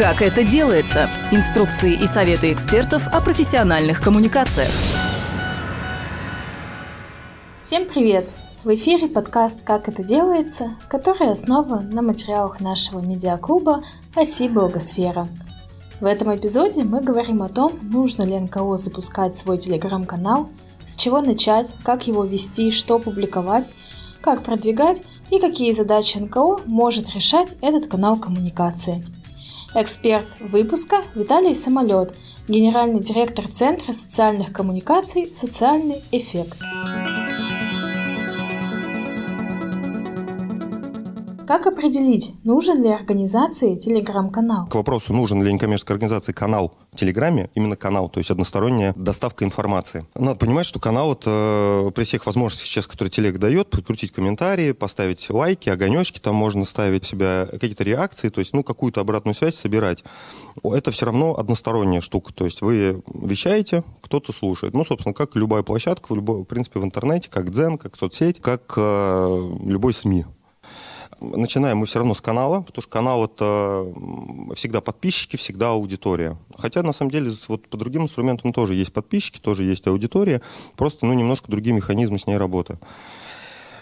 Как это делается? Инструкции и советы экспертов о профессиональных коммуникациях. Всем привет! В эфире подкаст «Как это делается», который основан на материалах нашего медиаклуба «Оси Благосфера». В этом эпизоде мы говорим о том, нужно ли НКО запускать свой телеграм-канал, с чего начать, как его вести, что публиковать, как продвигать и какие задачи НКО может решать этот канал коммуникации – Эксперт выпуска Виталий Самолет, генеральный директор Центра социальных коммуникаций «Социальный эффект». Как определить, нужен ли организации телеграм-канал? К вопросу, нужен ли некоммерческой организации канал в Телеграме, именно канал, то есть односторонняя доставка информации. Надо понимать, что канал это э, при всех возможностях сейчас, которые телег дает, прикрутить комментарии, поставить лайки, огонечки, там можно ставить себя какие-то реакции, то есть ну какую-то обратную связь собирать. Это все равно односторонняя штука, то есть вы вещаете, кто-то слушает. Ну, собственно, как любая площадка, в, любой, в принципе, в интернете, как Дзен, как соцсеть, как э, любой СМИ начинаем мы все равно с канала, потому что канал это всегда подписчики, всегда аудитория. Хотя на самом деле вот по другим инструментам тоже есть подписчики, тоже есть аудитория, просто ну, немножко другие механизмы с ней работы.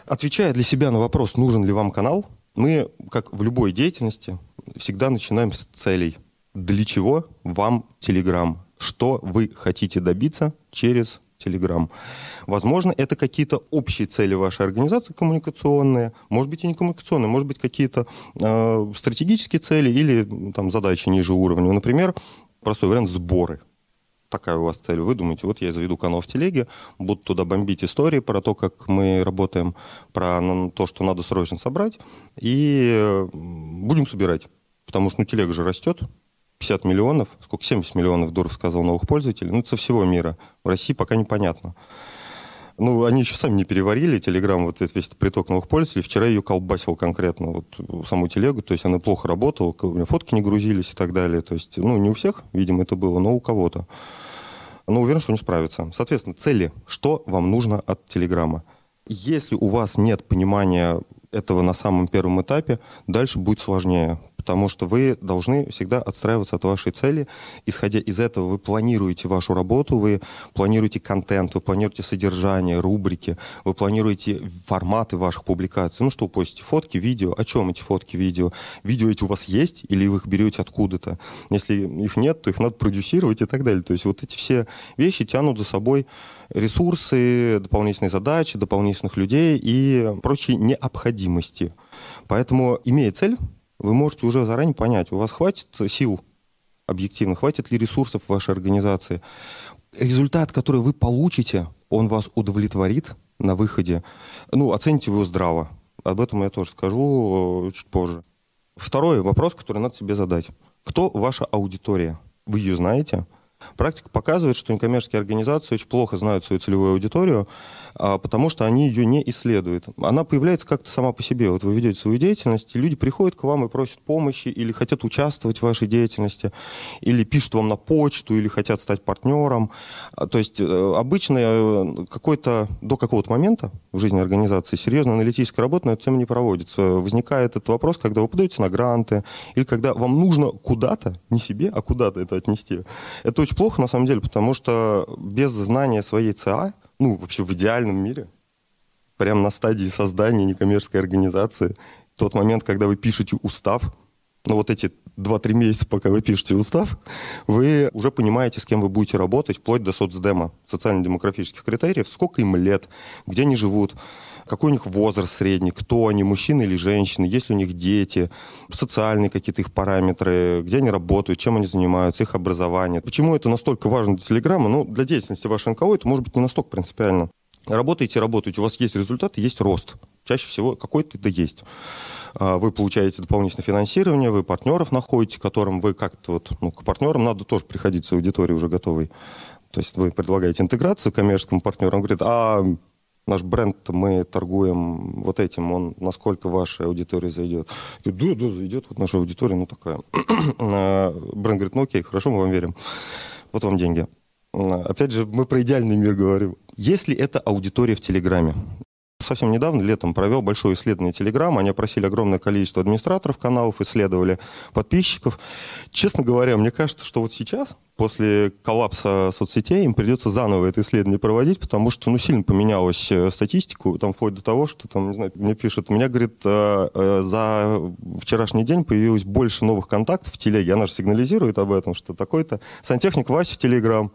Отвечая для себя на вопрос, нужен ли вам канал, мы, как в любой деятельности, всегда начинаем с целей. Для чего вам Telegram? Что вы хотите добиться через Telegram. Возможно, это какие-то общие цели вашей организации коммуникационные, может быть и не коммуникационные, может быть какие-то э, стратегические цели или там задачи ниже уровня. Например, простой вариант сборы. Такая у вас цель. Вы думаете, вот я заведу канал в телеге, буду туда бомбить истории про то, как мы работаем, про то, что надо срочно собрать, и будем собирать. Потому что ну, телега же растет, 50 миллионов, сколько, 70 миллионов, Дуров сказал, новых пользователей, ну, это со всего мира. В России пока непонятно. Ну, они еще сами не переварили Телеграм, вот этот весь приток новых пользователей. Вчера ее колбасил конкретно, вот саму телегу, то есть она плохо работала, у меня фотки не грузились и так далее. То есть, ну, не у всех, видимо, это было, но у кого-то. Но уверен, что не справится. Соответственно, цели. Что вам нужно от Телеграма? Если у вас нет понимания этого на самом первом этапе, дальше будет сложнее потому что вы должны всегда отстраиваться от вашей цели. Исходя из этого, вы планируете вашу работу, вы планируете контент, вы планируете содержание, рубрики, вы планируете форматы ваших публикаций. Ну что вы постите? Фотки, видео. О чем эти фотки, видео? Видео эти у вас есть или вы их берете откуда-то? Если их нет, то их надо продюсировать и так далее. То есть вот эти все вещи тянут за собой ресурсы, дополнительные задачи, дополнительных людей и прочие необходимости. Поэтому, имея цель, вы можете уже заранее понять, у вас хватит сил объективно, хватит ли ресурсов в вашей организации. Результат, который вы получите, он вас удовлетворит на выходе. Ну, оцените его здраво. Об этом я тоже скажу э, чуть позже. Второй вопрос, который надо себе задать. Кто ваша аудитория? Вы ее знаете? Практика показывает, что некоммерческие организации очень плохо знают свою целевую аудиторию, потому что они ее не исследуют. Она появляется как-то сама по себе. Вот вы ведете свою деятельность, и люди приходят к вам и просят помощи, или хотят участвовать в вашей деятельности, или пишут вам на почту, или хотят стать партнером. А, то есть э, обычно э, какой-то до какого-то момента в жизни организации серьезная аналитическая работа на эту тему не проводится. Возникает этот вопрос, когда вы подаете на гранты, или когда вам нужно куда-то, не себе, а куда-то это отнести. Это очень плохо, на самом деле, потому что без знания своей ЦА, ну, вообще в идеальном мире, прямо на стадии создания некоммерческой организации, тот момент, когда вы пишете устав, ну, вот эти 2-3 месяца, пока вы пишете устав, вы уже понимаете, с кем вы будете работать, вплоть до соцдема, социально-демографических критериев, сколько им лет, где они живут, какой у них возраст средний, кто они, мужчины или женщины, есть ли у них дети, социальные какие-то их параметры, где они работают, чем они занимаются, их образование. Почему это настолько важно для Телеграма? Ну, для деятельности вашей НКО это может быть не настолько принципиально. Работаете, работаете, у вас есть результат, есть рост. Чаще всего какой-то это есть. А, вы получаете дополнительное финансирование, вы партнеров находите, которым вы как-то вот, ну, к партнерам надо тоже приходить с аудиторией уже готовой. То есть вы предлагаете интеграцию коммерческому партнеру, он говорит, а наш бренд, мы торгуем вот этим, он насколько ваша аудитория зайдет. Я говорю, да, да, зайдет, вот наша аудитория, ну такая. А, бренд говорит, ну окей, хорошо, мы вам верим. Вот вам деньги. Опять же, мы про идеальный мир говорим. Если это аудитория в Телеграме, совсем недавно, летом, провел большое исследование Telegram. Они опросили огромное количество администраторов каналов, исследовали подписчиков. Честно говоря, мне кажется, что вот сейчас, после коллапса соцсетей, им придется заново это исследование проводить, потому что, ну, сильно поменялась э, статистику, там, вплоть до того, что, там, не знаю, мне пишут, меня, говорит, э, э, за вчерашний день появилось больше новых контактов в телеге, она же сигнализирует об этом, что такой-то сантехник Вася в Телеграм,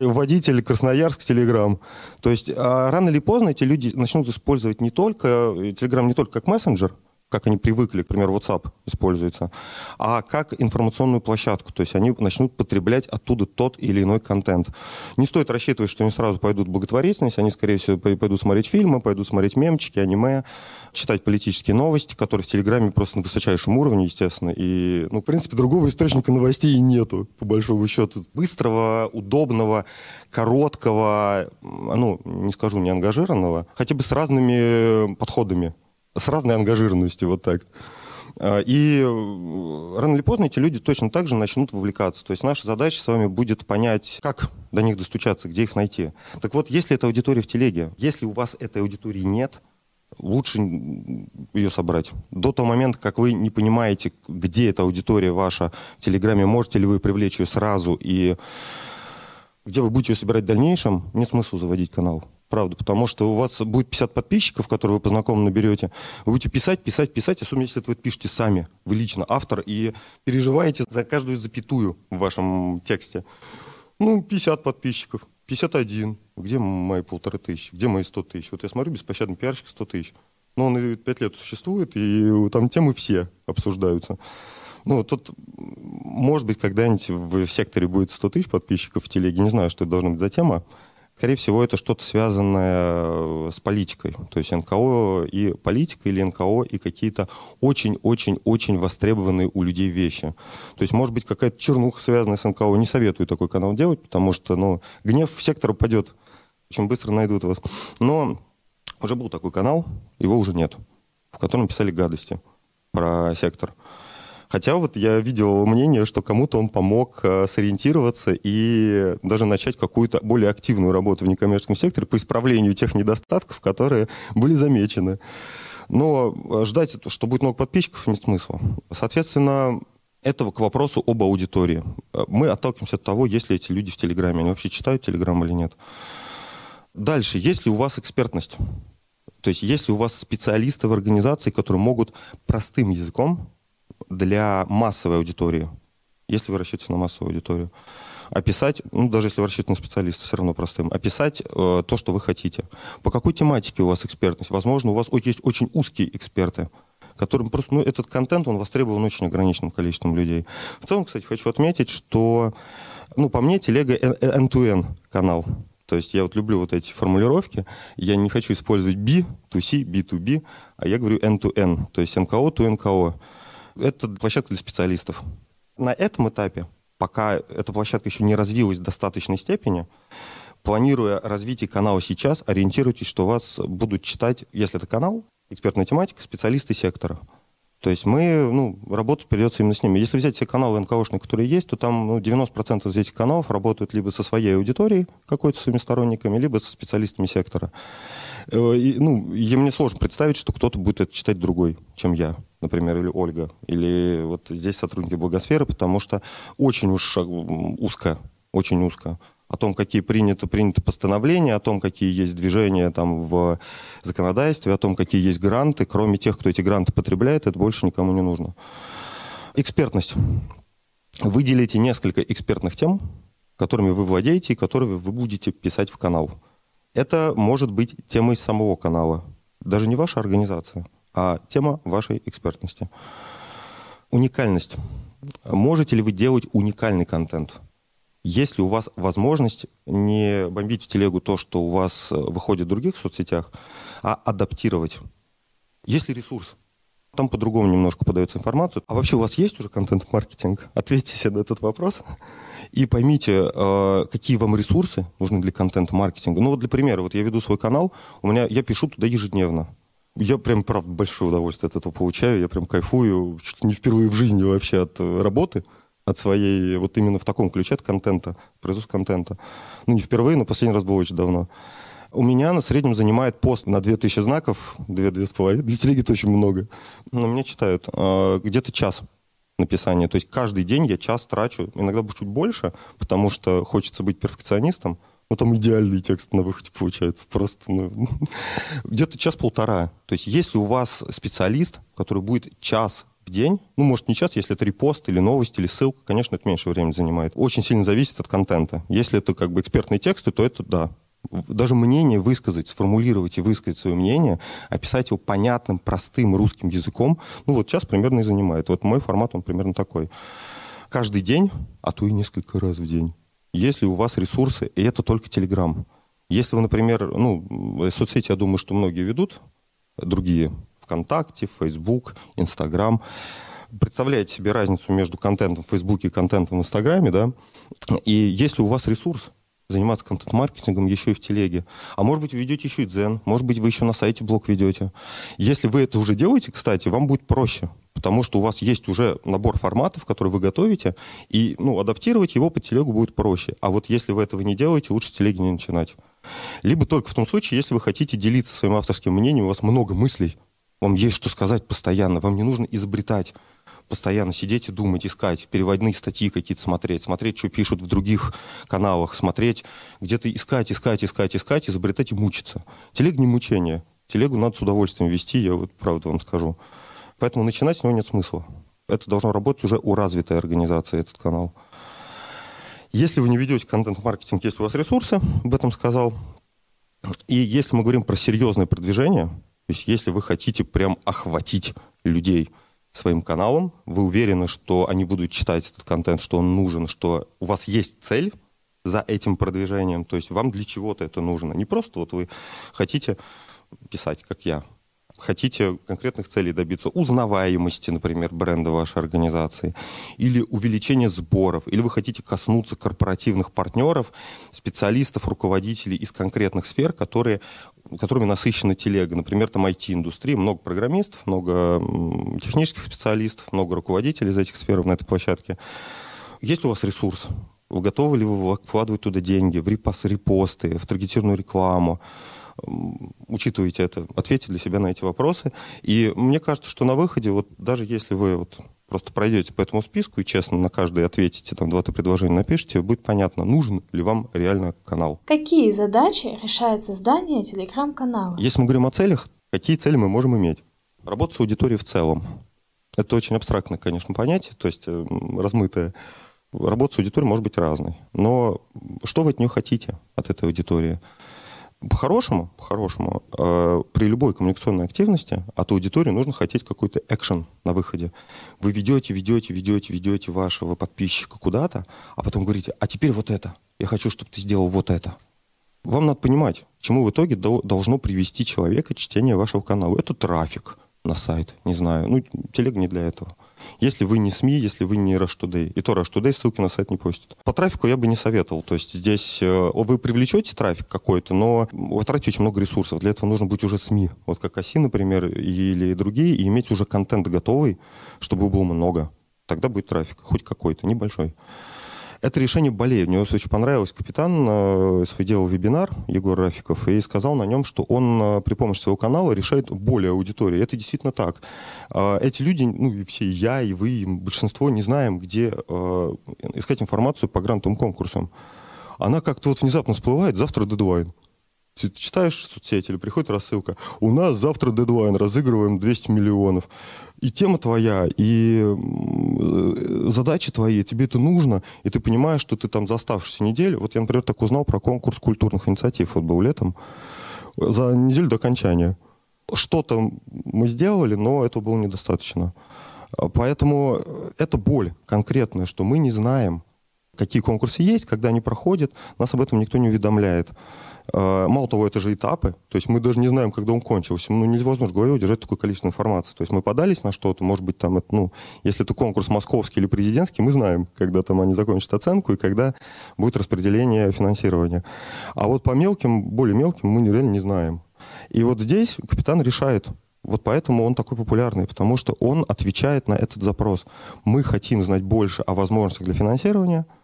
водитель Красноярск, Телеграм. То есть а рано или поздно эти люди начнут использовать не только Телеграм не только как мессенджер, как они привыкли, к примеру, WhatsApp используется, а как информационную площадку. То есть они начнут потреблять оттуда тот или иной контент. Не стоит рассчитывать, что они сразу пойдут в благотворительность, они, скорее всего, пойдут смотреть фильмы, пойдут смотреть мемчики, аниме, читать политические новости, которые в Телеграме просто на высочайшем уровне, естественно. И, ну, в принципе, другого источника новостей и нету, по большому счету. Быстрого, удобного, короткого, ну, не скажу, не ангажированного, хотя бы с разными подходами с разной ангажированностью, вот так. А, и э, рано или поздно эти люди точно так же начнут вовлекаться. То есть наша задача с вами будет понять, как до них достучаться, где их найти. Так вот, если это аудитория в телеге, если у вас этой аудитории нет, лучше ее собрать. До того момента, как вы не понимаете, где эта аудитория ваша в Телеграме, можете ли вы привлечь ее сразу и где вы будете ее собирать в дальнейшем, нет смысла заводить канал. Правда, потому что у вас будет 50 подписчиков, которые вы по знакомым наберете. Вы будете писать, писать, писать, особенно если это вы пишете сами, вы лично автор, и переживаете за каждую запятую в вашем тексте. Ну, 50 подписчиков, 51. Где мои полторы тысячи? Где мои 100 тысяч? Вот я смотрю, беспощадный пиарщик 100 тысяч. Но он и 5 лет существует, и там темы все обсуждаются. Ну, тут, может быть, когда-нибудь в секторе будет 100 тысяч подписчиков в телеге. Не знаю, что это должна быть за тема. Скорее всего, это что-то связанное э, с политикой. То есть НКО и политика, или НКО и какие-то очень-очень-очень востребованные у людей вещи. То есть, может быть, какая-то чернуха, связанная с НКО. Не советую такой канал делать, потому что ну, гнев в сектор упадет. Очень быстро найдут вас. Но уже был такой канал, его уже нет, в котором писали гадости про сектор. Хотя вот я видел мнение, что кому-то он помог э, сориентироваться и даже начать какую-то более активную работу в некоммерческом секторе по исправлению тех недостатков, которые были замечены. Но э, ждать, что будет много подписчиков, нет смысла. Соответственно, этого к вопросу об аудитории. Э, мы отталкиваемся от того, есть ли эти люди в Телеграме, они вообще читают Телеграм или нет. Дальше, есть ли у вас экспертность? То есть, есть ли у вас специалисты в организации, которые могут простым языком для массовой аудитории, если вы рассчитываете на массовую аудиторию, описать, ну, даже если вы рассчитываете на специалиста, все равно простым, описать э, то, что вы хотите. По какой тематике у вас экспертность? Возможно, у вас есть очень узкие эксперты, которым просто, ну, этот контент, он востребован очень ограниченным количеством людей. В целом, кстати, хочу отметить, что, ну, по мне, телега end-to-end канал. То есть я вот люблю вот эти формулировки. Я не хочу использовать B, to C, B to B, а я говорю end-to-end, то есть НКО to НКО. Это площадка для специалистов. На этом этапе, пока эта площадка еще не развилась в достаточной степени, планируя развитие канала сейчас, ориентируйтесь, что вас будут читать, если это канал, экспертная тематика, специалисты сектора. То есть мы, ну, работать придется именно с ними. Если взять все каналы НКОшные, которые есть, то там ну, 90% из этих каналов работают либо со своей аудиторией, какой-то своими сторонниками, либо со специалистами сектора. Э, и, ну, им не сложно представить, что кто-то будет это читать другой, чем я например, или Ольга, или вот здесь сотрудники благосферы, потому что очень уж узко, очень узко о том, какие приняты, приняты постановления, о том, какие есть движения там в законодательстве, о том, какие есть гранты. Кроме тех, кто эти гранты потребляет, это больше никому не нужно. Экспертность. Выделите несколько экспертных тем, которыми вы владеете и которые вы будете писать в канал. Это может быть темой самого канала, даже не ваша организация а тема вашей экспертности. Уникальность. Можете ли вы делать уникальный контент? Есть ли у вас возможность не бомбить в телегу то, что у вас э, выходит в других соцсетях, а адаптировать? Есть ли ресурс? Там по-другому немножко подается информацию. А вообще у вас есть уже контент-маркетинг? Ответьте себе на этот вопрос. И поймите, э, какие вам ресурсы нужны для контент-маркетинга. Ну вот для примера, вот я веду свой канал, у меня, я пишу туда ежедневно. Я прям, правда, большое удовольствие от этого получаю. Я прям кайфую, чуть ли не впервые в жизни вообще от э, работы, от своей, вот именно в таком ключе, от контента, производства контента. Ну, не впервые, но последний раз было очень давно. У меня на среднем занимает пост на 2000 знаков, 2-2,5. Для телеги это очень много. Но меня читают. А, где-то час написания. То есть каждый день я час трачу, иногда чуть больше, потому что хочется быть перфекционистом. Ну, там идеальный текст на выходе получается. Просто, ну, где-то час-полтора. То есть если у вас специалист, который будет час в день, ну, может, не час, если это репост или новость, или ссылка, конечно, это меньше времени занимает. Очень сильно зависит от контента. Если это как бы экспертные тексты, то это да, даже мнение высказать, сформулировать и высказать свое мнение, описать его понятным, простым русским языком, ну вот час примерно и занимает. Вот мой формат, он примерно такой. Каждый день, а то и несколько раз в день, если у вас ресурсы, и это только Телеграм. Если вы, например, ну, соцсети, я думаю, что многие ведут, другие, ВКонтакте, Фейсбук, Инстаграм, представляете себе разницу между контентом в Фейсбуке и контентом в Инстаграме, да, и если у вас ресурс, заниматься контент-маркетингом еще и в телеге. А может быть, вы ведете еще и дзен, может быть, вы еще на сайте блог ведете. Если вы это уже делаете, кстати, вам будет проще, потому что у вас есть уже набор форматов, которые вы готовите, и ну, адаптировать его под телегу будет проще. А вот если вы этого не делаете, лучше с телеги не начинать. Либо только в том случае, если вы хотите делиться своим авторским мнением, у вас много мыслей, вам есть что сказать постоянно, вам не нужно изобретать постоянно сидеть и думать, искать, переводные статьи какие-то смотреть, смотреть, что пишут в других каналах, смотреть, где-то искать, искать, искать, искать, изобретать и мучиться. Телега не мучение. Телегу надо с удовольствием вести, я вот правду вам скажу. Поэтому начинать с него нет смысла. Это должно работать уже у развитой организации, этот канал. Если вы не ведете контент-маркетинг, есть у вас ресурсы, об этом сказал. И если мы говорим про серьезное продвижение, то есть если вы хотите прям охватить людей – своим каналом, вы уверены, что они будут читать этот контент, что он нужен, что у вас есть цель за этим продвижением, то есть вам для чего-то это нужно. Не просто вот вы хотите писать, как я, хотите конкретных целей добиться, узнаваемости, например, бренда вашей организации, или увеличения сборов, или вы хотите коснуться корпоративных партнеров, специалистов, руководителей из конкретных сфер, которые которыми насыщена телега. Например, там IT-индустрия, много программистов, много технических специалистов, много руководителей из этих сфер на этой площадке. Есть ли у вас ресурс? Вы готовы ли вы вкладывать туда деньги, в репосты, в таргетированную рекламу? Учитываете это, ответьте для себя на эти вопросы. И мне кажется, что на выходе, вот даже если вы вот просто пройдете по этому списку и честно на каждый ответите, там два-три предложения напишите, будет понятно, нужен ли вам реально канал. Какие задачи решает создание телеграм-канала? Если мы говорим о целях, какие цели мы можем иметь? Работа с аудиторией в целом. Это очень абстрактное, конечно, понятие, то есть э, размытое. Работа с аудиторией может быть разной. Но что вы от нее хотите, от этой аудитории? По-хорошему, по-хорошему, э, при любой коммуникационной активности от аудитории нужно хотеть какой-то экшен на выходе. Вы ведете, ведете, ведете, ведете вашего подписчика куда-то, а потом говорите, а теперь вот это. Я хочу, чтобы ты сделал вот это. Вам надо понимать, чему в итоге должно привести человека чтение вашего канала. Это трафик на сайт, не знаю. Ну, телега не для этого. Если вы не СМИ, если вы не Rush. И то Rush ссылки на сайт не постит. По трафику я бы не советовал. То есть здесь э, вы привлечете трафик какой-то, но вы тратите очень много ресурсов. Для этого нужно быть уже СМИ. Вот как ОСИ, например, или другие, и иметь уже контент готовый, чтобы его было много. Тогда будет трафик, хоть какой-то, небольшой. Это решение болеет. Мне очень понравилось. Капитан э, делал вебинар, Егор Рафиков, и сказал на нем, что он э, при помощи своего канала решает более аудитории. Это действительно так. Э, эти люди, ну и все, я, и вы, и большинство не знаем, где искать информацию по грантовым конкурсам. Она как-то вот внезапно всплывает, завтра дедлайн. Ты читаешь соцсети или приходит рассылка, у нас завтра дедлайн, разыгрываем 200 миллионов. И тема твоя, и э, задачи твои, тебе это нужно, и ты понимаешь, что ты там за оставшуюся неделю... Вот я, например, так узнал про конкурс культурных инициатив, вот был летом, за неделю до окончания. Что-то мы сделали, но этого было недостаточно. Поэтому это боль конкретная, что мы не знаем, какие конкурсы есть, когда они проходят, нас об этом никто не уведомляет. А, мало того, это же этапы, то есть мы даже не знаем, когда он кончился. Ну, невозможно голове удержать такое количество информации. То есть мы подались на что-то, может быть, там, ну, если это конкурс московский или президентский, мы знаем, когда там они закончат оценку и когда будет распределение финансирования. А вот по мелким, более мелким мы реально не знаем. И вот здесь капитан решает, вот поэтому он такой популярный, потому что он отвечает на этот запрос. Мы хотим знать больше о возможностях для финансирования –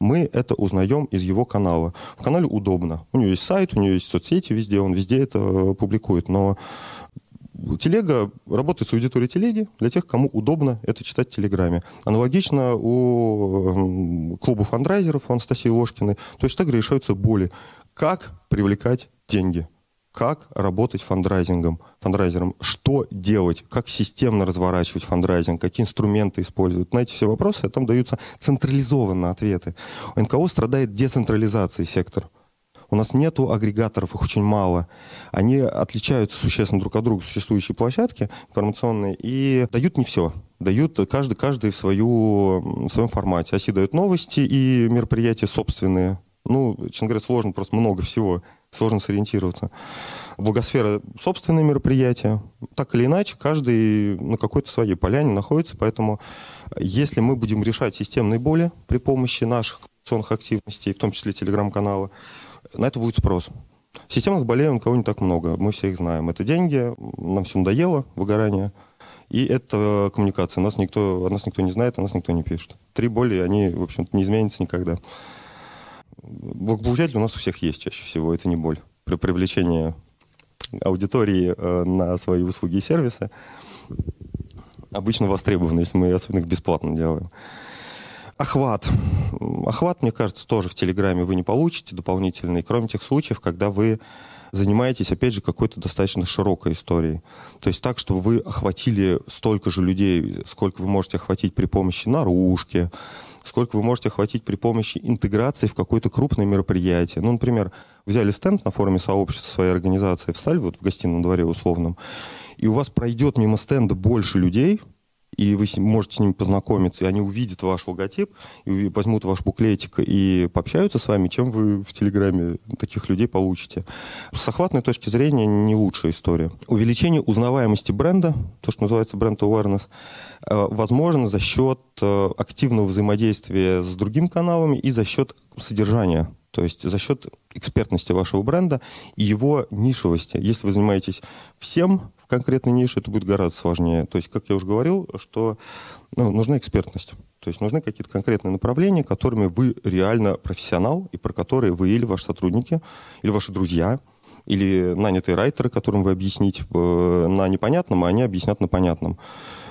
мы это узнаем из его канала. В канале удобно. У него есть сайт, у него есть соцсети везде, он везде это э, публикует. Но Телега работает с аудиторией телеги для тех, кому удобно это читать в Телеграме. Аналогично у клуба фандрайзеров у Анастасии Ложкиной точно так же решаются боли. Как привлекать деньги? Как работать фандрайзингом, фандрайзером, что делать, как системно разворачивать фандрайзинг, какие инструменты использовать. На эти все вопросы там даются централизованные ответы. У НКО страдает децентрализацией сектор. У нас нету агрегаторов, их очень мало. Они отличаются существенно друг от друга, существующие площадки информационные, и дают не все. Дают каждый, каждый в, свою, в своем формате. Оси дают новости и мероприятия собственные. Ну, честно говоря, сложно, просто много всего. Сложно сориентироваться. Благосфера — собственные мероприятия. Так или иначе, каждый на какой-то своей поляне находится, поэтому если мы будем решать системные боли при помощи наших коммуникационных активностей, в том числе телеграм-канала, на это будет спрос. Системных болей у кого не так много, мы все их знаем. Это деньги, нам все надоело, выгорание, и это коммуникация. Нас никто, нас никто не знает, о нас никто не пишет. Три боли, они, в общем-то, не изменятся никогда. Благополучатель у нас у всех есть чаще всего, это не боль. При привлечении аудитории э, на свои услуги и сервисы обычно востребованы, если мы особенно их бесплатно делаем. Охват. Охват, мне кажется, тоже в Телеграме вы не получите дополнительный, кроме тех случаев, когда вы занимаетесь, опять же, какой-то достаточно широкой историей. То есть так, чтобы вы охватили столько же людей, сколько вы можете охватить при помощи наружки, сколько вы можете охватить при помощи интеграции в какое-то крупное мероприятие. Ну, например, взяли стенд на форуме сообщества своей организации, встали вот в гостином дворе условном, и у вас пройдет мимо стенда больше людей – и вы можете с ними познакомиться, и они увидят ваш логотип, и возьмут ваш буклетик и пообщаются с вами, чем вы в Телеграме таких людей получите. С охватной точки зрения не лучшая история. Увеличение узнаваемости бренда, то, что называется бренд awareness, э, возможно за счет э, активного взаимодействия с другими каналами и за счет содержания то есть за счет экспертности вашего бренда и его нишевости. Если вы занимаетесь всем, в конкретной нише это будет гораздо сложнее. То есть, как я уже говорил, что ну, нужна экспертность. То есть нужны какие-то конкретные направления, которыми вы реально профессионал, и про которые вы или ваши сотрудники, или ваши друзья, или нанятые райтеры, которым вы объясните э, на непонятном, а они объяснят на понятном.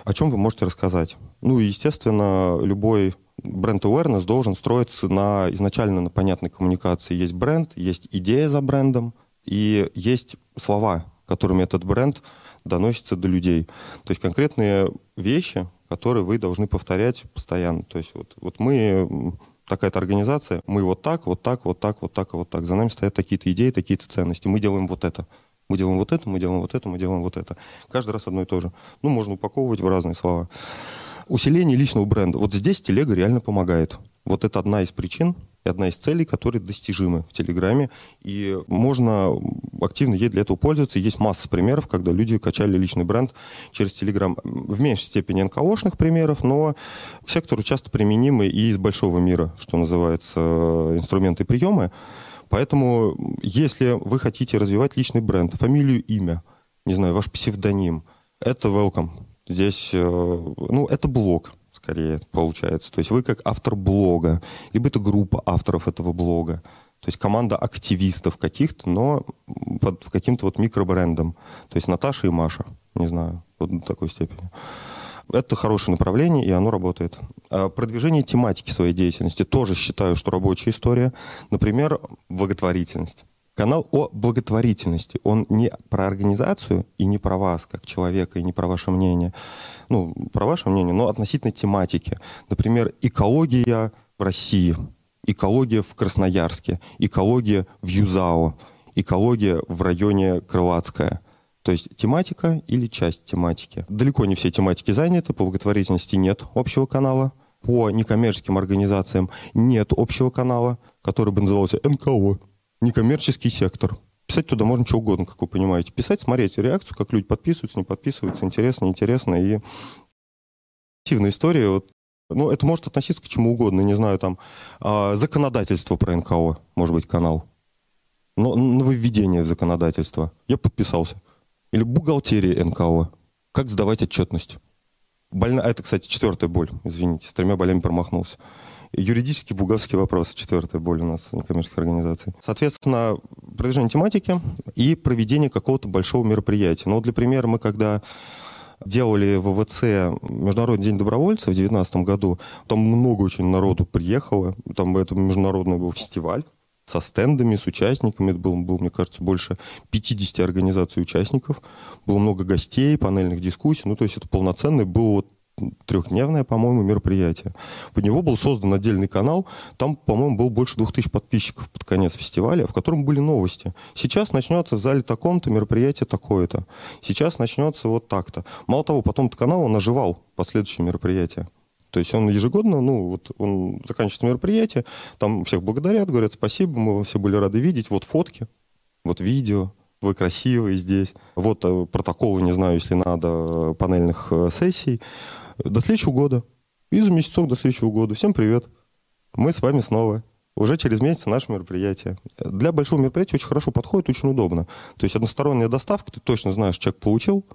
О чем вы можете рассказать? Ну и, естественно, любой бренд awareness должен строиться на изначально на понятной коммуникации. Есть бренд, есть идея за брендом, и есть слова, которыми этот бренд доносится до людей. То есть конкретные вещи, которые вы должны повторять постоянно. То есть вот, вот мы такая-то организация, мы вот так, вот так, вот так, вот так, вот так. За нами стоят такие-то идеи, такие-то ценности. Мы делаем вот это. Мы делаем вот это, мы делаем вот это, мы делаем вот это. Каждый раз одно и то же. Ну, можно упаковывать в разные слова. Усиление личного бренда. Вот здесь телега реально помогает. Вот это одна из причин, и одна из целей, которые достижимы в Телеграме. И можно активно ей для этого пользоваться. Есть масса примеров, когда люди качали личный бренд через Телеграм. В меньшей степени НКОшных примеров, но к сектору часто применимы и из большого мира, что называется, инструменты приемы. Поэтому, если вы хотите развивать личный бренд, фамилию, имя, не знаю, ваш псевдоним, это welcome. Здесь, э, ну, это блог скорее получается. То есть вы как автор блога, либо это группа авторов этого блога. То есть команда активистов каких-то, но под каким-то вот микробрендом. То есть Наташа и Маша, не знаю, вот до такой степени. Это хорошее направление, и оно работает. А продвижение тематики своей деятельности тоже считаю, что рабочая история. Например, благотворительность. Канал о благотворительности. Он не про организацию и не про вас, как человека, и не про ваше мнение. Ну, про ваше мнение, но относительно тематики. Например, экология в России, экология в Красноярске, экология в Юзао, экология в районе Крылатская. То есть тематика или часть тематики. Далеко не все тематики заняты, по благотворительности нет общего канала. По некоммерческим организациям нет общего канала, который бы назывался НКО некоммерческий сектор. Писать туда можно что угодно, как вы понимаете. Писать, смотреть реакцию, как люди подписываются, не подписываются, интересно, неинтересно. И активная история. Вот, ну, это может относиться к чему угодно. Не знаю, там, а, законодательство про НКО, может быть, канал. Но нововведение в законодательство. Я подписался. Или бухгалтерия НКО. Как сдавать отчетность. Больна... Это, кстати, четвертая боль. Извините, с тремя болями промахнулся. Юридический буговский вопрос, четвертая боль у нас некоммерческих организаций. Соответственно, продвижение тематики и проведение какого-то большого мероприятия. Ну, для примера, мы когда делали в ВВЦ Международный день добровольцев в 2019 году. Там много очень народу приехало. Там это международный был фестиваль со стендами, с участниками. Это было, было, мне кажется, больше 50 организаций участников. Было много гостей, панельных дискуссий. Ну, то есть это полноценный был вот трехдневное, по-моему, мероприятие. Под него был создан отдельный канал. Там, по-моему, было больше двух тысяч подписчиков под конец фестиваля, в котором были новости. Сейчас начнется в зале таком-то мероприятие такое-то. Сейчас начнется вот так-то. Мало того, потом этот канал, он оживал последующие мероприятия. То есть он ежегодно, ну, вот он заканчивает мероприятие, там всех благодарят, говорят спасибо, мы все были рады видеть, вот фотки, вот видео, вы красивые здесь, вот э, протоколы, не знаю, если надо, э, панельных э, сессий. До следующего года. И за месяцок до следующего года. Всем привет. Мы с вами снова. Уже через месяц наше мероприятие. Для большого мероприятия очень хорошо подходит, очень удобно. То есть односторонняя доставка, ты точно знаешь, человек получил.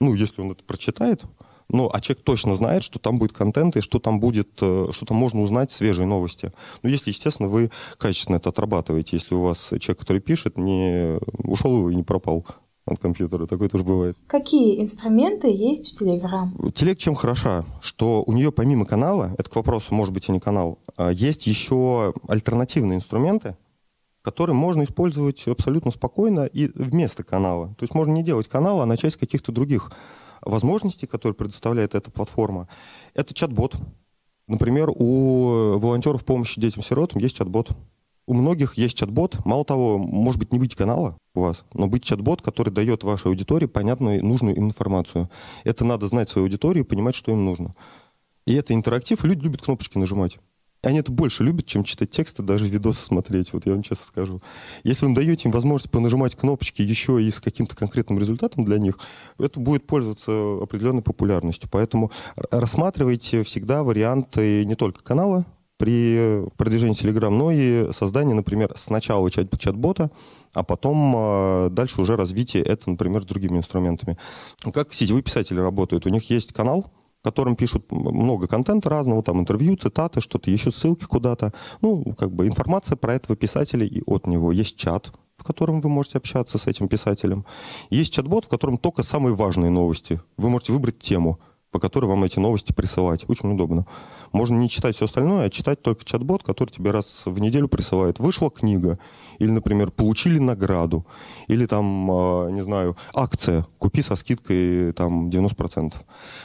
Ну, если он это прочитает, ну, а человек точно знает, что там будет контент и что там будет, э, что там можно узнать свежие новости. Ну, если, естественно, вы качественно это отрабатываете, если у вас человек, который пишет, не ушел и не пропал от компьютера. Такое тоже бывает. Какие инструменты есть в Телеграм? Телег чем хороша? Что у нее помимо канала, это к вопросу, может быть, и не канал, а есть еще альтернативные инструменты, которые можно использовать абсолютно спокойно и вместо канала. То есть можно не делать канал, а начать с каких-то других возможностей, которые предоставляет эта платформа. Это чат-бот. Например, у волонтеров помощи детям-сиротам есть чат-бот. У многих есть чат-бот. Мало того, может быть, не быть канала у вас, но быть чат-бот, который дает вашей аудитории понятную, нужную им информацию. Это надо знать свою аудиторию и понимать, что им нужно. И это интерактив, люди любят кнопочки нажимать. Они это больше любят, чем читать тексты, даже видосы смотреть, вот я вам честно скажу. Если вы даете им возможность понажимать кнопочки еще и с каким-то конкретным результатом для них, это будет пользоваться определенной популярностью. Поэтому рассматривайте всегда варианты не только канала, при продвижении Telegram, но и создание, например, сначала чат- чат-бота, а потом э, дальше уже развитие это, например, другими инструментами. Как сетевые писатели работают? У них есть канал, которым пишут много контента разного, там интервью, цитаты, что-то, еще ссылки куда-то. Ну, как бы информация про этого писателя и от него. Есть чат, в котором вы можете общаться с этим писателем. Есть чат-бот, в котором только самые важные новости. Вы можете выбрать тему по которой вам эти новости присылать. Очень удобно. Можно не читать все остальное, а читать только чат-бот, который тебе раз в неделю присылает. Вышла книга, или, например, получили награду, или там, а, не знаю, акция, купи со скидкой там 90%.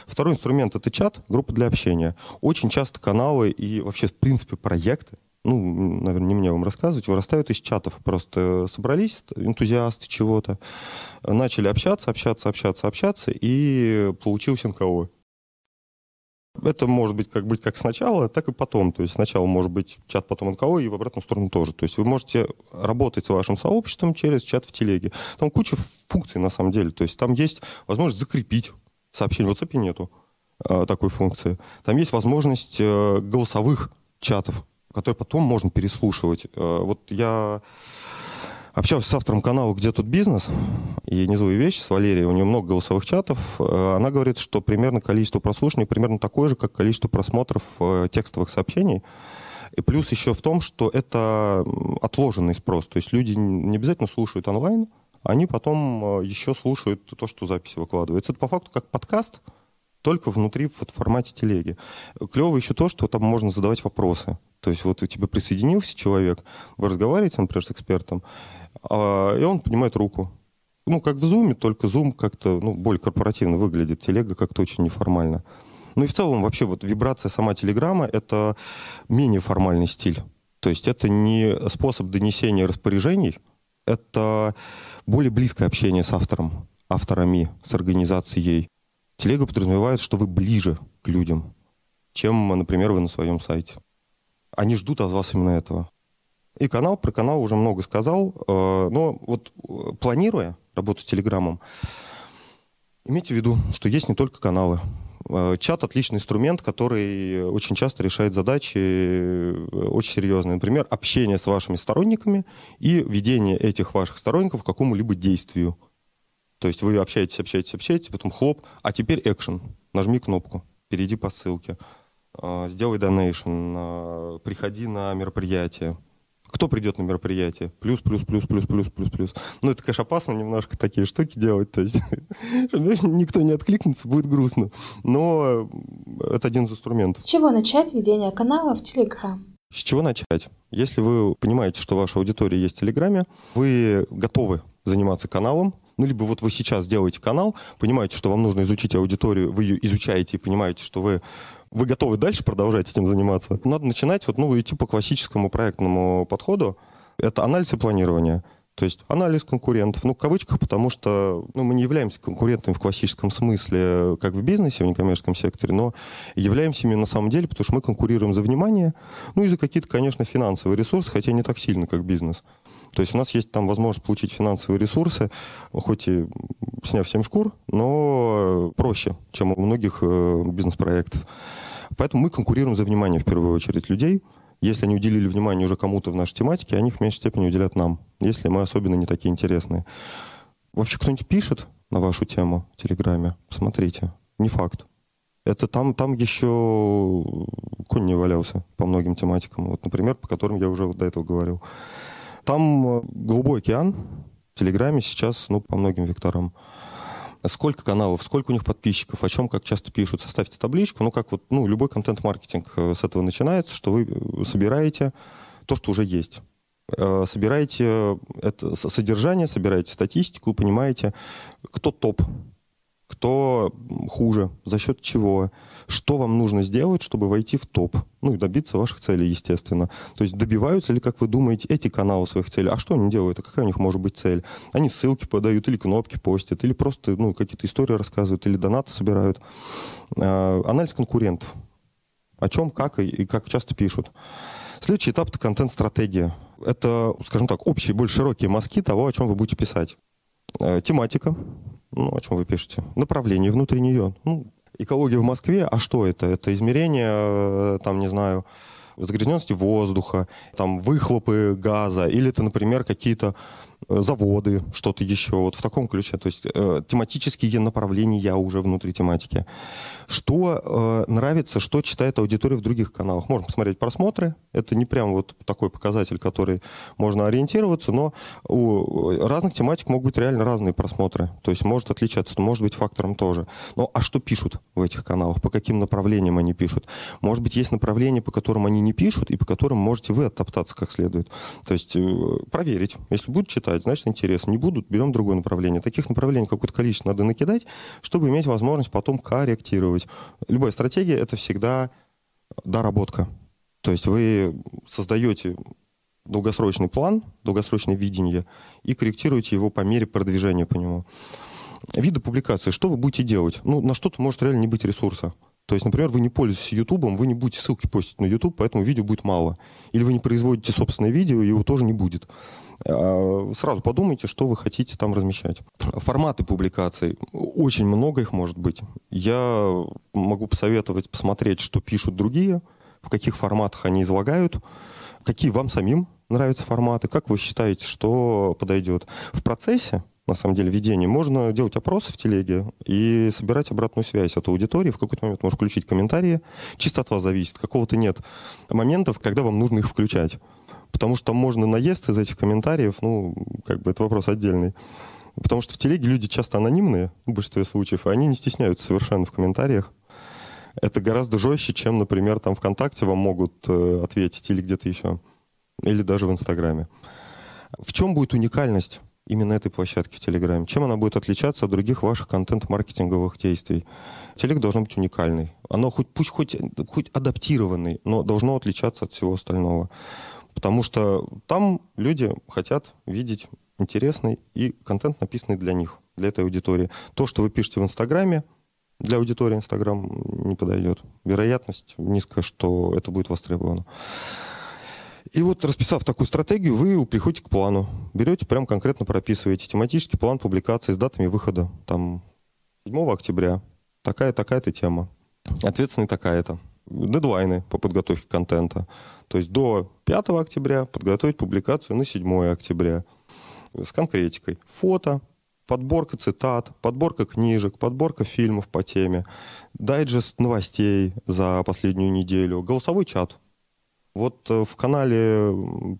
Второй инструмент — это чат, группа для общения. Очень часто каналы и вообще, в принципе, проекты ну, наверное, не мне вам рассказывать, вырастают из чатов. Просто собрались энтузиасты чего-то, начали общаться, общаться, общаться, общаться, и получился НКО. Это может быть как, быть как сначала, так и потом. То есть сначала может быть чат, потом НКО, и в обратную сторону тоже. То есть вы можете работать с вашим сообществом через чат в телеге. Там куча функций на самом деле. То есть там есть возможность закрепить сообщение. В WhatsApp нету э, такой функции. Там есть возможность э, голосовых чатов, которые потом можно переслушивать. Э, вот я Общался с автором канала «Где тут бизнес?» и не злые вещи с Валерией. У нее много голосовых чатов. Э, она говорит, что примерно количество прослушиваний примерно такое же, как количество просмотров э, текстовых сообщений. И плюс еще в том, что это отложенный спрос. То есть люди не обязательно слушают онлайн, они потом еще слушают то, что записи выкладывается. Это по факту как подкаст, только внутри в формате телеги. Клево еще то, что там можно задавать вопросы. То есть вот у тебя присоединился человек, вы разговариваете, например, с экспертом, а, и он поднимает руку. Ну, как в Zoom, только Zoom как-то ну, более корпоративно выглядит, телега как-то очень неформально. Ну и в целом вообще вот вибрация сама телеграмма — это менее формальный стиль. То есть это не способ донесения распоряжений, это более близкое общение с автором, авторами, с организацией. Телега подразумевает, что вы ближе к людям, чем, например, вы на своем сайте. Они ждут от вас именно этого. И канал, про канал уже много сказал, э, но вот э, планируя работу с Телеграмом, имейте в виду, что есть не только каналы. Э, чат — отличный инструмент, который очень часто решает задачи очень серьезные. Например, общение с вашими сторонниками и ведение этих ваших сторонников к какому-либо действию. То есть вы общаетесь, общаетесь, общаетесь, потом хлоп, а теперь экшен. Нажми кнопку, перейди по ссылке. э, сделай донейшн, э, приходи на мероприятие. Кто придет на мероприятие? Плюс, плюс, плюс, плюс, плюс, плюс, плюс. Ну, это, конечно, опасно немножко такие штуки делать. То есть никто не откликнется, будет грустно. Но это один из инструментов. С чего начать ведение канала в Телеграм? С чего начать? Если вы понимаете, что ваша аудитория есть в Телеграме, вы готовы заниматься каналом, ну, либо вот вы сейчас делаете канал, понимаете, что вам нужно изучить аудиторию, вы ее изучаете и понимаете, что вы вы готовы дальше продолжать этим заниматься. Надо начинать вот, ну, идти по классическому проектному подходу. Это анализ и планирование. То есть анализ конкурентов, ну, в кавычках, потому что ну, мы не являемся конкурентами в классическом смысле, как в бизнесе, в некоммерческом секторе, но являемся ими на самом деле, потому что мы конкурируем за внимание, ну и за какие-то, конечно, финансовые ресурсы, хотя не так сильно, как бизнес. То есть у нас есть там возможность получить финансовые ресурсы, хоть и сняв 7 шкур, но проще, чем у многих э, бизнес-проектов. Поэтому мы конкурируем за внимание в первую очередь людей. Если они уделили внимание уже кому-то в нашей тематике, они в меньшей степени уделят нам, если мы особенно не такие интересные. Вообще кто-нибудь пишет на вашу тему в Телеграме? Смотрите, не факт. Это там, там еще конь не валялся по многим тематикам. Вот, например, по которым я уже вот до этого говорил. Там э, голубой океан в Телеграме сейчас, ну, по многим векторам. Сколько каналов, сколько у них подписчиков, о чем, как часто пишут, составьте табличку. Ну, как вот, ну, любой контент-маркетинг э, с этого начинается, что вы э, собираете то, что уже есть собираете это содержание, собираете статистику, понимаете, кто топ, кто хуже, за счет чего, что вам нужно сделать, чтобы войти в топ, ну и добиться ваших целей, естественно. То есть добиваются ли, как вы думаете, эти каналы своих целей? А что они делают? А какая у них может быть цель? Они ссылки подают, или кнопки постят, или просто ну, какие-то истории рассказывают, или донаты собирают. А, анализ конкурентов. О чем, как и, и как часто пишут. Следующий этап — это контент-стратегия. Это, скажем так, общие, более широкие мазки того, о чем вы будете писать. Э, тематика, ну, о чем вы пишете, направление внутри нее. Ну, экология в Москве, а что это? Это измерение, э, там, не знаю, загрязненности воздуха, там, выхлопы газа, или это, например, какие-то заводы, что-то еще, вот в таком ключе. То есть э, тематические направления уже внутри тематики. Что э, нравится, что читает аудитория в других каналах. Можно посмотреть просмотры. Это не прям вот такой показатель, который можно ориентироваться, но у разных тематик могут быть реально разные просмотры. То есть может отличаться, может быть фактором тоже. Но а что пишут в этих каналах? По каким направлениям они пишут? Может быть, есть направления, по которым они не пишут, и по которым можете вы оттоптаться как следует. То есть э, проверить. Если будут читать, читать, значит, интересно. Не будут, берем другое направление. Таких направлений какое-то количество надо накидать, чтобы иметь возможность потом корректировать. Любая стратегия — это всегда доработка. То есть вы создаете долгосрочный план, долгосрочное видение и корректируете его по мере продвижения по нему. Виды публикации. Что вы будете делать? Ну, на что-то может реально не быть ресурса. То есть, например, вы не пользуетесь YouTube, вы не будете ссылки постить на YouTube, поэтому видео будет мало. Или вы не производите собственное видео, его тоже не будет. А, сразу подумайте, что вы хотите там размещать. Форматы публикаций. Очень много их может быть. Я могу посоветовать посмотреть, что пишут другие, в каких форматах они излагают, какие вам самим нравятся форматы, как вы считаете, что подойдет. В процессе на самом деле, ведения. Можно делать опросы в телеге и собирать обратную связь от аудитории. В какой-то момент можно включить комментарии. Чисто от вас зависит. Какого-то нет моментов, когда вам нужно их включать. Потому что можно наесть из этих комментариев, ну, как бы это вопрос отдельный. Потому что в телеге люди часто анонимные, в большинстве случаев, и они не стесняются совершенно в комментариях. Это гораздо жестче, чем, например, там ВКонтакте вам могут э, ответить или где-то еще. Или даже в Инстаграме. В чем будет уникальность именно этой площадки в Телеграме? Чем она будет отличаться от других ваших контент-маркетинговых действий? Телег должно быть уникальный. Оно хоть, пусть хоть, хоть адаптированный, но должно отличаться от всего остального. Потому что там люди хотят видеть интересный и контент, написанный для них, для этой аудитории. То, что вы пишете в Инстаграме, для аудитории Инстаграм не подойдет. Вероятность низкая, что это будет востребовано. И вот, расписав такую стратегию, вы приходите к плану. Берете, прям конкретно прописываете тематический план публикации с датами выхода. Там 7 октября такая-такая-то тема. Ответственный такая-то. Дедлайны по подготовке контента. То есть до 5 октября подготовить публикацию на 7 октября. С конкретикой. Фото, подборка цитат, подборка книжек, подборка фильмов по теме, дайджест новостей за последнюю неделю, голосовой чат. Вот э, в канале,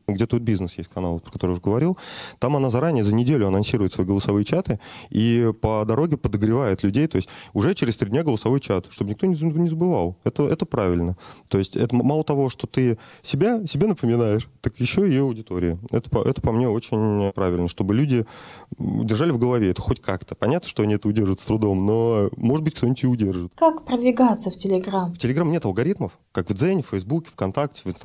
где тут бизнес есть канал, про который уже говорил, там она заранее за неделю анонсирует свои голосовые чаты и по дороге подогревает людей. То есть уже через три дня голосовой чат, чтобы никто не забывал. Это, это правильно. То есть это мало того, что ты себя, себе напоминаешь, так еще и аудитории. Это, это по мне очень правильно, чтобы люди держали в голове это хоть как-то. Понятно, что они это удержат с трудом, но может быть кто-нибудь и удержит. Как продвигаться в Телеграм? В Телеграм нет алгоритмов, как в Дзене, в Фейсбуке, ВКонтакте, в Инстаграме.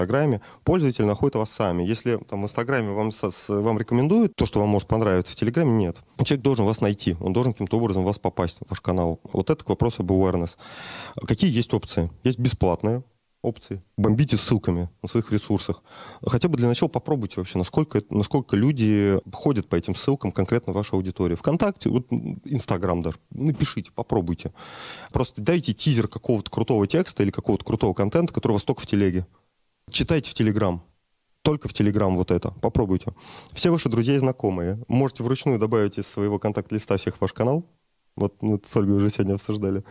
Пользователи находят вас сами. Если там, в Инстаграме вам, вам рекомендуют то, что вам может понравиться, в Телеграме нет. Человек должен вас найти, он должен каким-то образом вас попасть в ваш канал. Вот это к вопросу об awareness. Какие есть опции? Есть бесплатные, опции. Бомбите ссылками на своих ресурсах. Хотя бы для начала попробуйте вообще, насколько, насколько люди ходят по этим ссылкам конкретно в вашей аудитории. Вконтакте, вот Инстаграм даже. Напишите, попробуйте. Просто дайте тизер какого-то крутого текста или какого-то крутого контента, который у вас только в телеге. Читайте в Телеграм. Только в Телеграм вот это. Попробуйте. Все ваши друзья и знакомые. Можете вручную добавить из своего контакт-листа всех ваш канал. Вот мы с Ольгой уже сегодня обсуждали.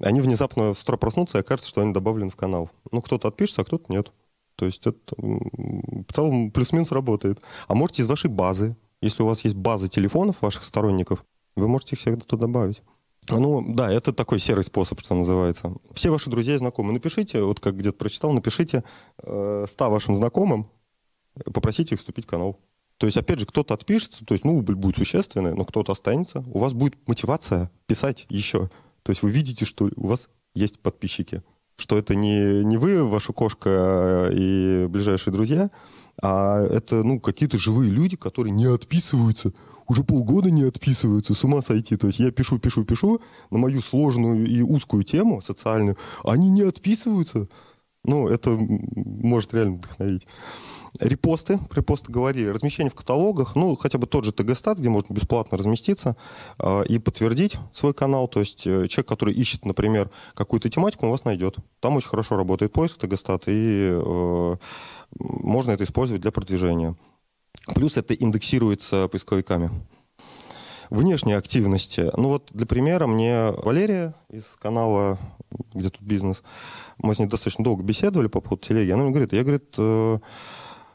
Они внезапно с утра проснутся, и окажется, что они добавлены в канал. Ну, кто-то отпишется, а кто-то нет. То есть это в целом плюс-минус работает. А можете из вашей базы, если у вас есть база телефонов ваших сторонников, вы можете их всегда туда добавить. Ну, да, это такой серый способ, что называется. Все ваши друзья и знакомые, напишите, вот как где-то прочитал, напишите э, 100 вашим знакомым, попросите их вступить в канал. То есть, опять же, кто-то отпишется, то есть, ну, убыль будет существенная, но кто-то останется. У вас будет мотивация писать еще. То есть вы видите, что у вас есть подписчики. Что это не, не вы, ваша кошка и ближайшие друзья, а это ну, какие-то живые люди, которые не отписываются уже полгода не отписываются, с ума сойти. То есть я пишу, пишу, пишу на мою сложную и узкую тему социальную, они не отписываются. Ну, это может реально вдохновить. Репосты, репосты говорили, размещение в каталогах, ну, хотя бы тот же ТГ-стат, где можно бесплатно разместиться э, и подтвердить свой канал. То есть э, человек, который ищет, например, какую-то тематику, он вас найдет. Там очень хорошо работает поиск ТГ-стат, и э, можно это использовать для продвижения. Плюс это индексируется поисковиками. Внешние активности. Ну вот для примера мне Валерия из канала «Где тут бизнес», мы с ней достаточно долго беседовали по поводу телеги. Она мне говорит, я, говорит, э,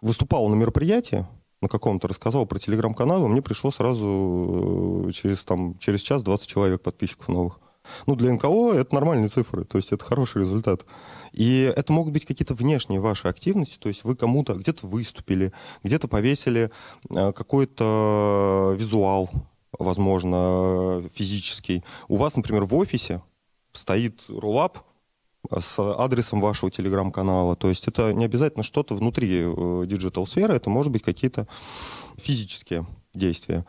выступала на мероприятии, на каком-то рассказал про телеграм-канал, и мне пришло сразу э, через, там, через час 20 человек подписчиков новых. Ну, для НКО это нормальные цифры, то есть это хороший результат. И это могут быть какие-то внешние ваши активности, то есть вы кому-то где-то выступили, где-то повесили э, какой-то визуал, возможно, физический. У вас, например, в офисе стоит roll-up с адресом вашего телеграм-канала. То есть это не обязательно что-то внутри э, digital-сферы, это может быть какие-то физические действия.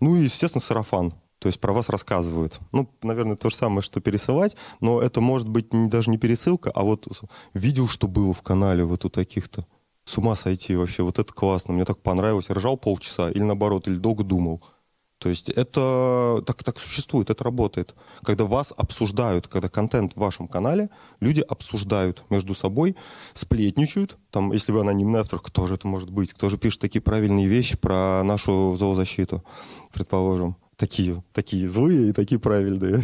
Ну и, естественно, сарафан. То есть про вас рассказывают. Ну, наверное, то же самое, что пересылать, но это может быть не, даже не пересылка, а вот видел, что было в канале вот у таких-то. С ума сойти вообще, вот это классно, мне так понравилось. Ржал полчаса или наоборот, или долго думал. То есть это так, так существует, это работает. Когда вас обсуждают, когда контент в вашем канале, люди обсуждают между собой, сплетничают. Там, если вы анонимный автор, кто же это может быть? Кто же пишет такие правильные вещи про нашу зоозащиту, предположим? Такие, такие злые и такие правильные.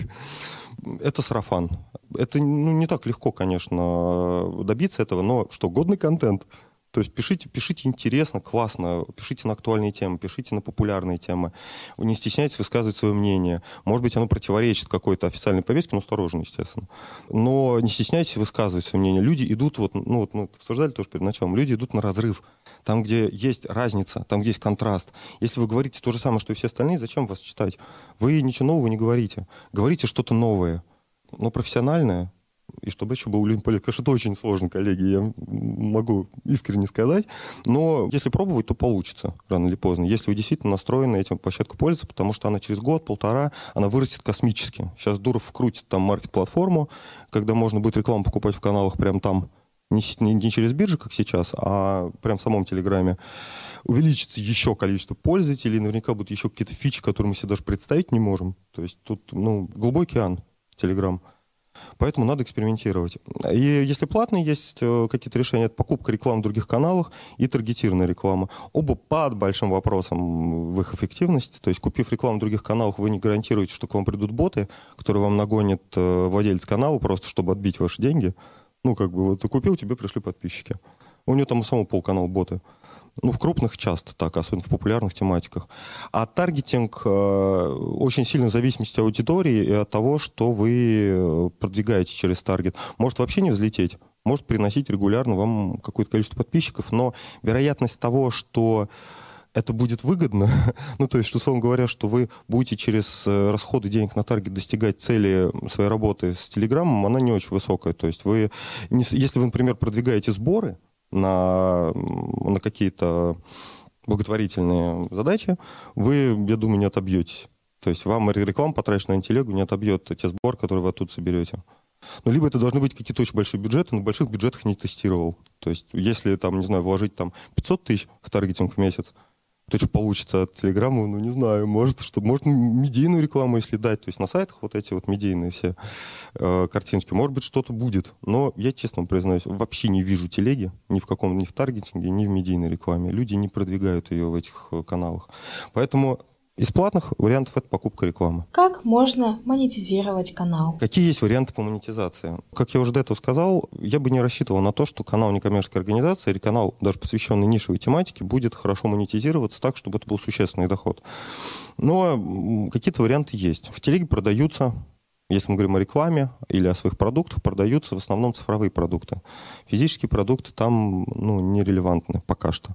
Это сарафан. Это ну, не так легко, конечно, добиться этого, но что, годный контент. То есть пишите, пишите интересно, классно, пишите на актуальные темы, пишите на популярные темы. Не стесняйтесь высказывать свое мнение. Может быть, оно противоречит какой-то официальной повестке, но осторожно, естественно. Но не стесняйтесь высказывать свое мнение. Люди идут, вот, ну вот мы обсуждали тоже перед началом, люди идут на разрыв. Там, где есть разница, там, где есть контраст. Если вы говорите то же самое, что и все остальные, зачем вас читать? Вы ничего нового не говорите. Говорите что-то новое, но профессиональное, и чтобы еще был политики. Конечно, это очень сложно, коллеги, я могу искренне сказать. Но если пробовать, то получится рано или поздно. Если вы действительно настроены этим площадкой пользоваться, потому что она через год, полтора, она вырастет космически. Сейчас Дуров вкрутит там маркет-платформу, когда можно будет рекламу покупать в каналах прямо там. Не, не, через биржи, как сейчас, а прям в самом Телеграме. Увеличится еще количество пользователей, наверняка будут еще какие-то фичи, которые мы себе даже представить не можем. То есть тут ну, глубокий ан Телеграм. Поэтому надо экспериментировать. И если платные есть э, какие-то решения, это покупка рекламы в других каналах и таргетированная реклама. Оба под большим вопросом в их эффективности. То есть, купив рекламу в других каналах, вы не гарантируете, что к вам придут боты, которые вам нагонит э, владелец канала просто, чтобы отбить ваши деньги. Ну, как бы, вот ты купил, тебе пришли подписчики. У него там у самого полканала боты. Ну, в крупных часто так, особенно в популярных тематиках. А таргетинг э, очень сильно в зависимости от аудитории и от того, что вы э, продвигаете через таргет. Может вообще не взлететь, может приносить регулярно вам какое-то количество подписчиков, но вероятность того, что это будет выгодно, ну, то есть, условно говоря, что вы будете через э, расходы денег на таргет достигать цели своей работы с Телеграмом, она не очень высокая. То есть вы, если вы, например, продвигаете сборы, на, на какие-то благотворительные задачи, вы, я думаю, не отобьетесь. То есть вам реклама, потраченная на телегу, не отобьет те сборы, которые вы оттуда соберете. Ну, либо это должны быть какие-то очень большие бюджеты, но больших бюджетах не тестировал. То есть если, там, не знаю, вложить там 500 тысяч в таргетинг в месяц, то что получится от Телеграма, ну, не знаю, может, что, может, медийную рекламу, если дать, то есть на сайтах вот эти вот медийные все э, картинки, может быть, что-то будет, но я, честно признаюсь, вообще не вижу телеги ни в каком, ни в таргетинге, ни в медийной рекламе. Люди не продвигают ее в этих э, каналах. Поэтому из платных вариантов это покупка рекламы. Как можно монетизировать канал? Какие есть варианты по монетизации? Как я уже до этого сказал, я бы не рассчитывал на то, что канал некоммерческой организации или канал, даже посвященный нишевой тематике, будет хорошо монетизироваться так, чтобы это был существенный доход. Но какие-то варианты есть. В телеге продаются если мы говорим о рекламе или о своих продуктах, продаются в основном цифровые продукты. Физические продукты там ну, нерелевантны пока что.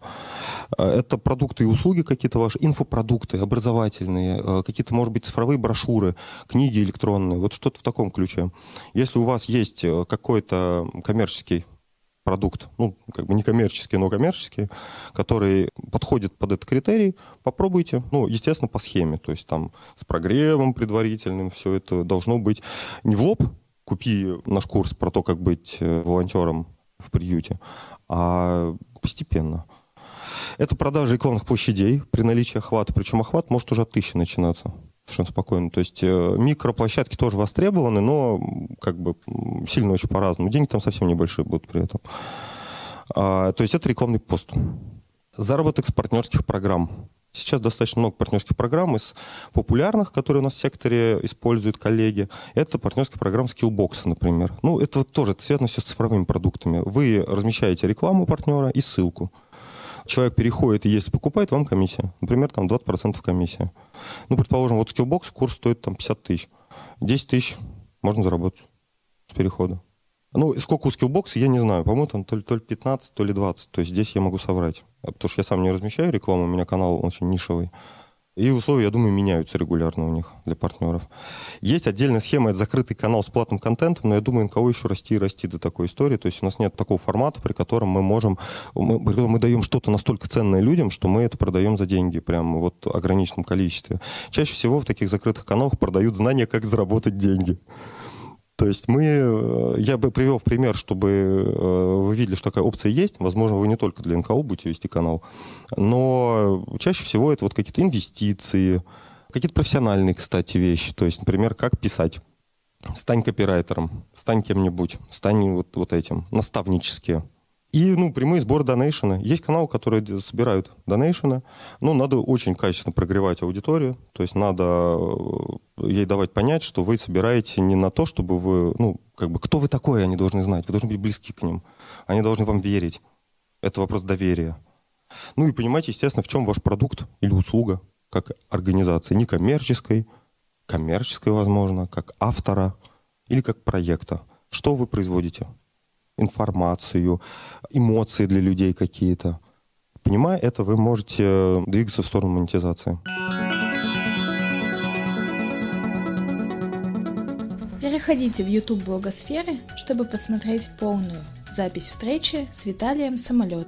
Э, это продукты и услуги какие-то ваши, инфопродукты, образовательные, э, какие-то, может быть, цифровые брошюры, книги электронные, вот что-то в таком ключе. Если у вас есть э, какой-то коммерческий продукт, ну, как бы не коммерческий, но коммерческий, который подходит под этот критерий, попробуйте. Ну, естественно, по схеме, то есть там с прогревом предварительным все это должно быть не в лоб, купи наш курс про то, как быть э, волонтером в приюте, а постепенно. Это продажа рекламных площадей при наличии охвата, причем охват может уже от тысячи начинаться совершенно спокойно. То есть э, микроплощадки тоже востребованы, но как бы сильно очень по-разному. Деньги там совсем небольшие будут при этом. А, то есть это рекламный пост. Заработок с партнерских программ. Сейчас достаточно много партнерских программ из популярных, которые у нас в секторе используют коллеги. Это партнерская программа Skillbox, например. Ну, это вот тоже это связано все с цифровыми продуктами. Вы размещаете рекламу партнера и ссылку человек переходит и если покупает, вам комиссия. Например, там 20% комиссия. Ну, предположим, вот Skillbox курс стоит там 50 тысяч. 10 тысяч можно заработать с перехода. Ну, сколько у Skillbox, я не знаю. По-моему, там то ли, то ли 15, то ли 20. То есть здесь я могу соврать. Потому что я сам не размещаю рекламу, у меня канал очень нишевый. И условия, я думаю, меняются регулярно у них для партнеров. Есть отдельная схема, это закрытый канал с платным контентом, но я думаю, НКО еще расти и расти до такой истории. То есть у нас нет такого формата, при котором мы можем, мы, мы даем что-то настолько ценное людям, что мы это продаем за деньги, прям вот в ограниченном количестве. Чаще всего в таких закрытых каналах продают знания, как заработать деньги. То есть мы, э, я бы привел в пример, чтобы э, вы видели, что такая опция есть. Возможно, вы не только для НКО будете вести канал, но чаще всего это вот какие-то инвестиции, какие-то профессиональные, кстати, вещи. То есть, например, как писать. Стань копирайтером, стань кем-нибудь, стань вот, вот этим, наставнические. И, ну, прямые сборы донейшена. Есть каналы, которые собирают донейшены. Ну, надо очень качественно прогревать аудиторию. То есть надо э, ей давать понять, что вы собираете не на то, чтобы вы... Ну, как бы, кто вы такой, они должны знать. Вы должны быть близки к ним. Они должны вам верить. Это вопрос доверия. Ну и понимаете, естественно, в чем ваш продукт или услуга как организации. Не коммерческой, коммерческой, возможно, как автора или как проекта. Что вы производите? Информацию, эмоции для людей какие-то. Понимая это, вы можете двигаться в сторону монетизации. Переходите в YouTube блогосферы, чтобы посмотреть полную запись встречи с Виталием Самолет.